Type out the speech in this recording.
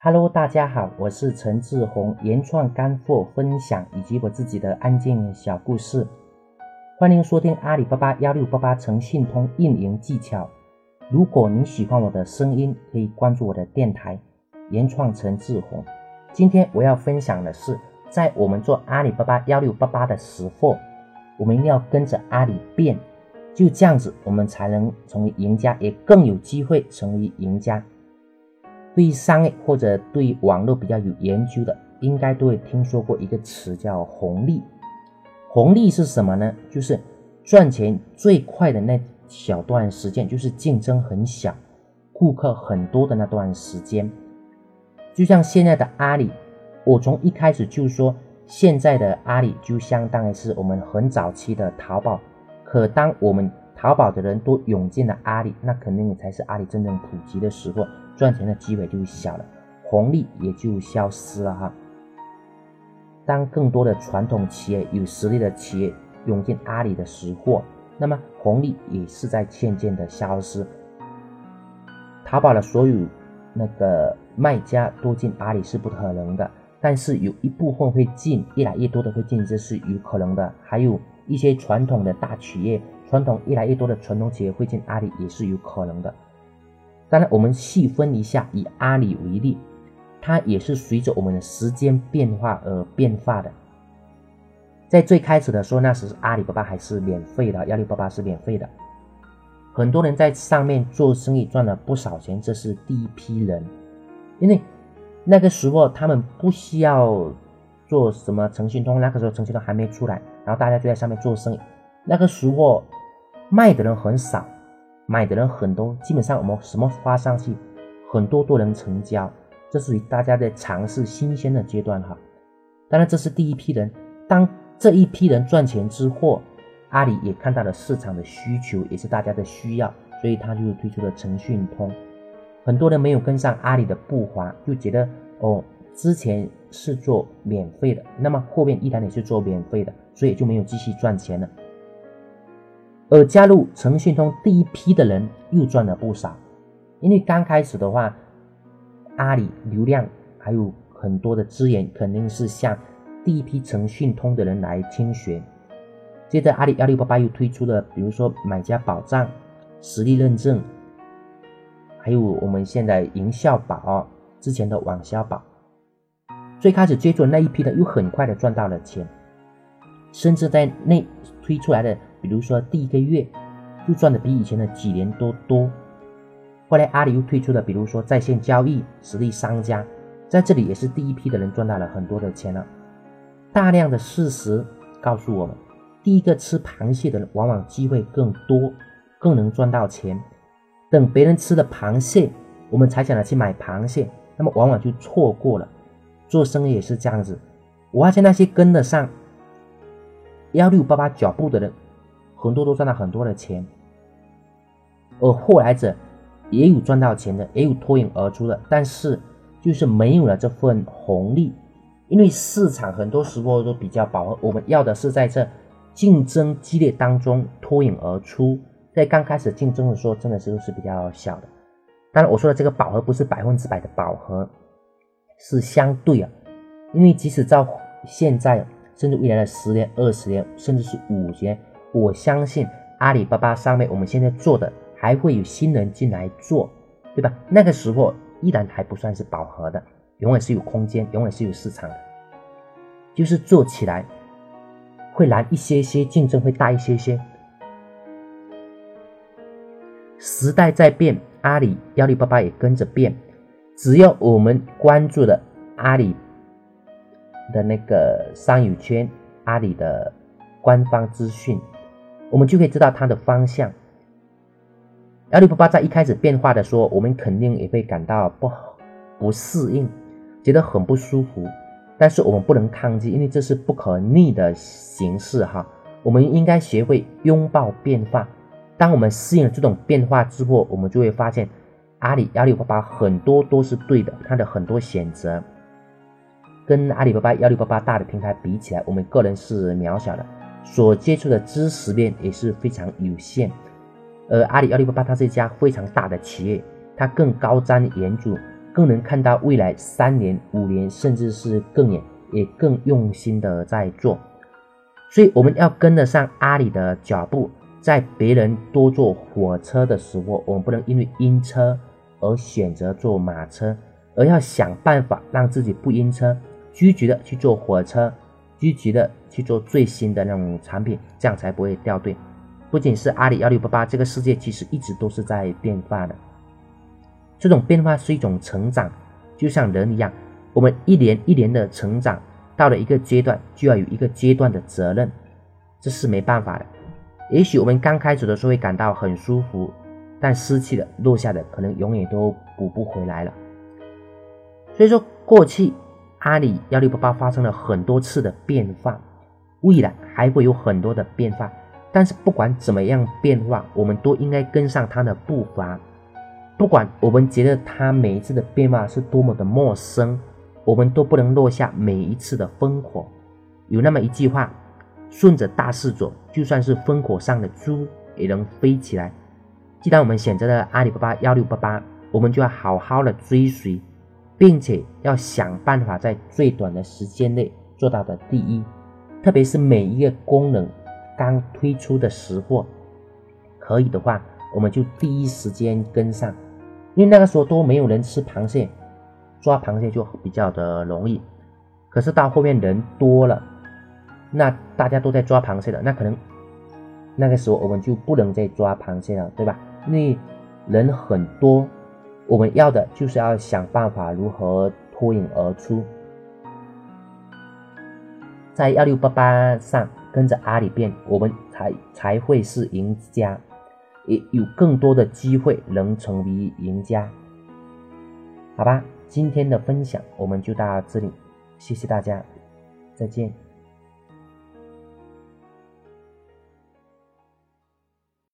Hello，大家好，我是陈志宏，原创干货分享以及我自己的案件小故事，欢迎收听阿里巴巴幺六八八诚信通运营技巧。如果你喜欢我的声音，可以关注我的电台原创陈志宏。今天我要分享的是，在我们做阿里巴巴幺六八八的时候，我们一定要跟着阿里变，就这样子，我们才能成为赢家，也更有机会成为赢家。对商业或者对网络比较有研究的，应该都会听说过一个词叫红利。红利是什么呢？就是赚钱最快的那小段时间，就是竞争很小、顾客很多的那段时间。就像现在的阿里，我从一开始就说，现在的阿里就相当于是我们很早期的淘宝。可当我们淘宝的人都涌进了阿里，那肯定才是阿里真正普及的时候。赚钱的机会就小了，红利也就消失了哈。当更多的传统企业、有实力的企业涌进阿里的时候，那么红利也是在渐渐的消失。淘宝的所有那个卖家都进阿里是不可能的，但是有一部分会进，越来越多的会进，这是有可能的。还有一些传统的大企业，传统越来越多的传统企业会进阿里也是有可能的。当然，我们细分一下，以阿里为例，它也是随着我们的时间变化而变化的。在最开始的时候，那时阿里巴巴还是免费的，幺六八八是免费的，很多人在上面做生意赚了不少钱，这是第一批人。因为那个时候他们不需要做什么诚信通，那个时候诚信通还没出来，然后大家就在上面做生意。那个时候卖的人很少。买的人很多，基本上我们什么发上去，很多都能成交，这属于大家在尝试新鲜的阶段哈。当然这是第一批人，当这一批人赚钱之后，阿里也看到了市场的需求，也是大家的需要，所以他就推出了腾讯通。很多人没有跟上阿里的步伐，就觉得哦，之前是做免费的，那么后面依然也是做免费的，所以就没有继续赚钱了。而加入腾讯通第一批的人又赚了不少，因为刚开始的话，阿里流量还有很多的资源，肯定是向第一批腾讯通的人来倾斜。接着，阿里幺六八八又推出了，比如说买家保障、实力认证，还有我们现在营销宝之前的网销宝。最开始接触那一批的，又很快的赚到了钱，甚至在那推出来的。比如说第一个月就赚的比以前的几年都多，后来阿里又推出了，比如说在线交易实力商家，在这里也是第一批的人赚到了很多的钱了。大量的事实告诉我们，第一个吃螃蟹的人往往机会更多，更能赚到钱。等别人吃了螃蟹，我们才想着去买螃蟹，那么往往就错过了。做生意也是这样子，我发现那些跟得上幺六八八脚步的人。很多都赚到很多的钱，而后来者也有赚到钱的，也有脱颖而出的，但是就是没有了这份红利，因为市场很多时候都比较饱和，我们要的是在这竞争激烈当中脱颖而出。在刚开始竞争的时候，真的是都是比较小的。当然，我说的这个饱和不是百分之百的饱和，是相对啊，因为即使到现在，甚至未来的十年、二十年，甚至是五年。我相信阿里巴巴上面我们现在做的还会有新人进来做，对吧？那个时候依然还不算是饱和的，永远是有空间，永远是有市场的。就是做起来会难一些些，竞争会大一些些。时代在变，阿里、幺六八八也跟着变。只要我们关注了阿里的那个商友圈，阿里的官方资讯。我们就可以知道它的方向。阿里巴巴在一开始变化的时候，我们肯定也会感到不不适应，觉得很不舒服。但是我们不能抗拒，因为这是不可逆的形式哈。我们应该学会拥抱变化。当我们适应了这种变化之后，我们就会发现，阿里阿里巴巴很多都是对的，它的很多选择，跟阿里巴巴阿里巴巴大的平台比起来，我们个人是渺小的。所接触的知识面也是非常有限，而阿里、阿里巴巴它是一家非常大的企业，它更高瞻远瞩、更能看到未来三年、五年，甚至是更远，也更用心的在做。所以我们要跟得上阿里的脚步，在别人多坐火车的时候，我们不能因为晕车而选择坐马车，而要想办法让自己不晕车，积极的去坐火车，积极的去做最新的那种产品，这样才不会掉队。不仅是阿里幺六八八，这个世界其实一直都是在变化的。这种变化是一种成长，就像人一样，我们一年一年的成长。到了一个阶段，就要有一个阶段的责任，这是没办法的。也许我们刚开始的时候会感到很舒服，但失去了落下的，可能永远都补不回来了。所以说，过去阿里幺六八八发生了很多次的变化，未来还会有很多的变化。但是不管怎么样变化，我们都应该跟上它的步伐。不管我们觉得它每一次的变化是多么的陌生。我们都不能落下每一次的烽火。有那么一句话：“顺着大势走，就算是烽火上的猪也能飞起来。”既然我们选择了阿里巴巴幺六八八，我们就要好好的追随，并且要想办法在最短的时间内做到的第一。特别是每一个功能刚推出的时候，可以的话，我们就第一时间跟上，因为那个时候都没有人吃螃蟹。抓螃蟹就比较的容易，可是到后面人多了，那大家都在抓螃蟹了，那可能那个时候我们就不能再抓螃蟹了，对吧？因为人很多，我们要的就是要想办法如何脱颖而出，在幺六八八上跟着阿里变，我们才才会是赢家，也有更多的机会能成为赢家，好吧？今天的分享我们就到这里，谢谢大家，再见。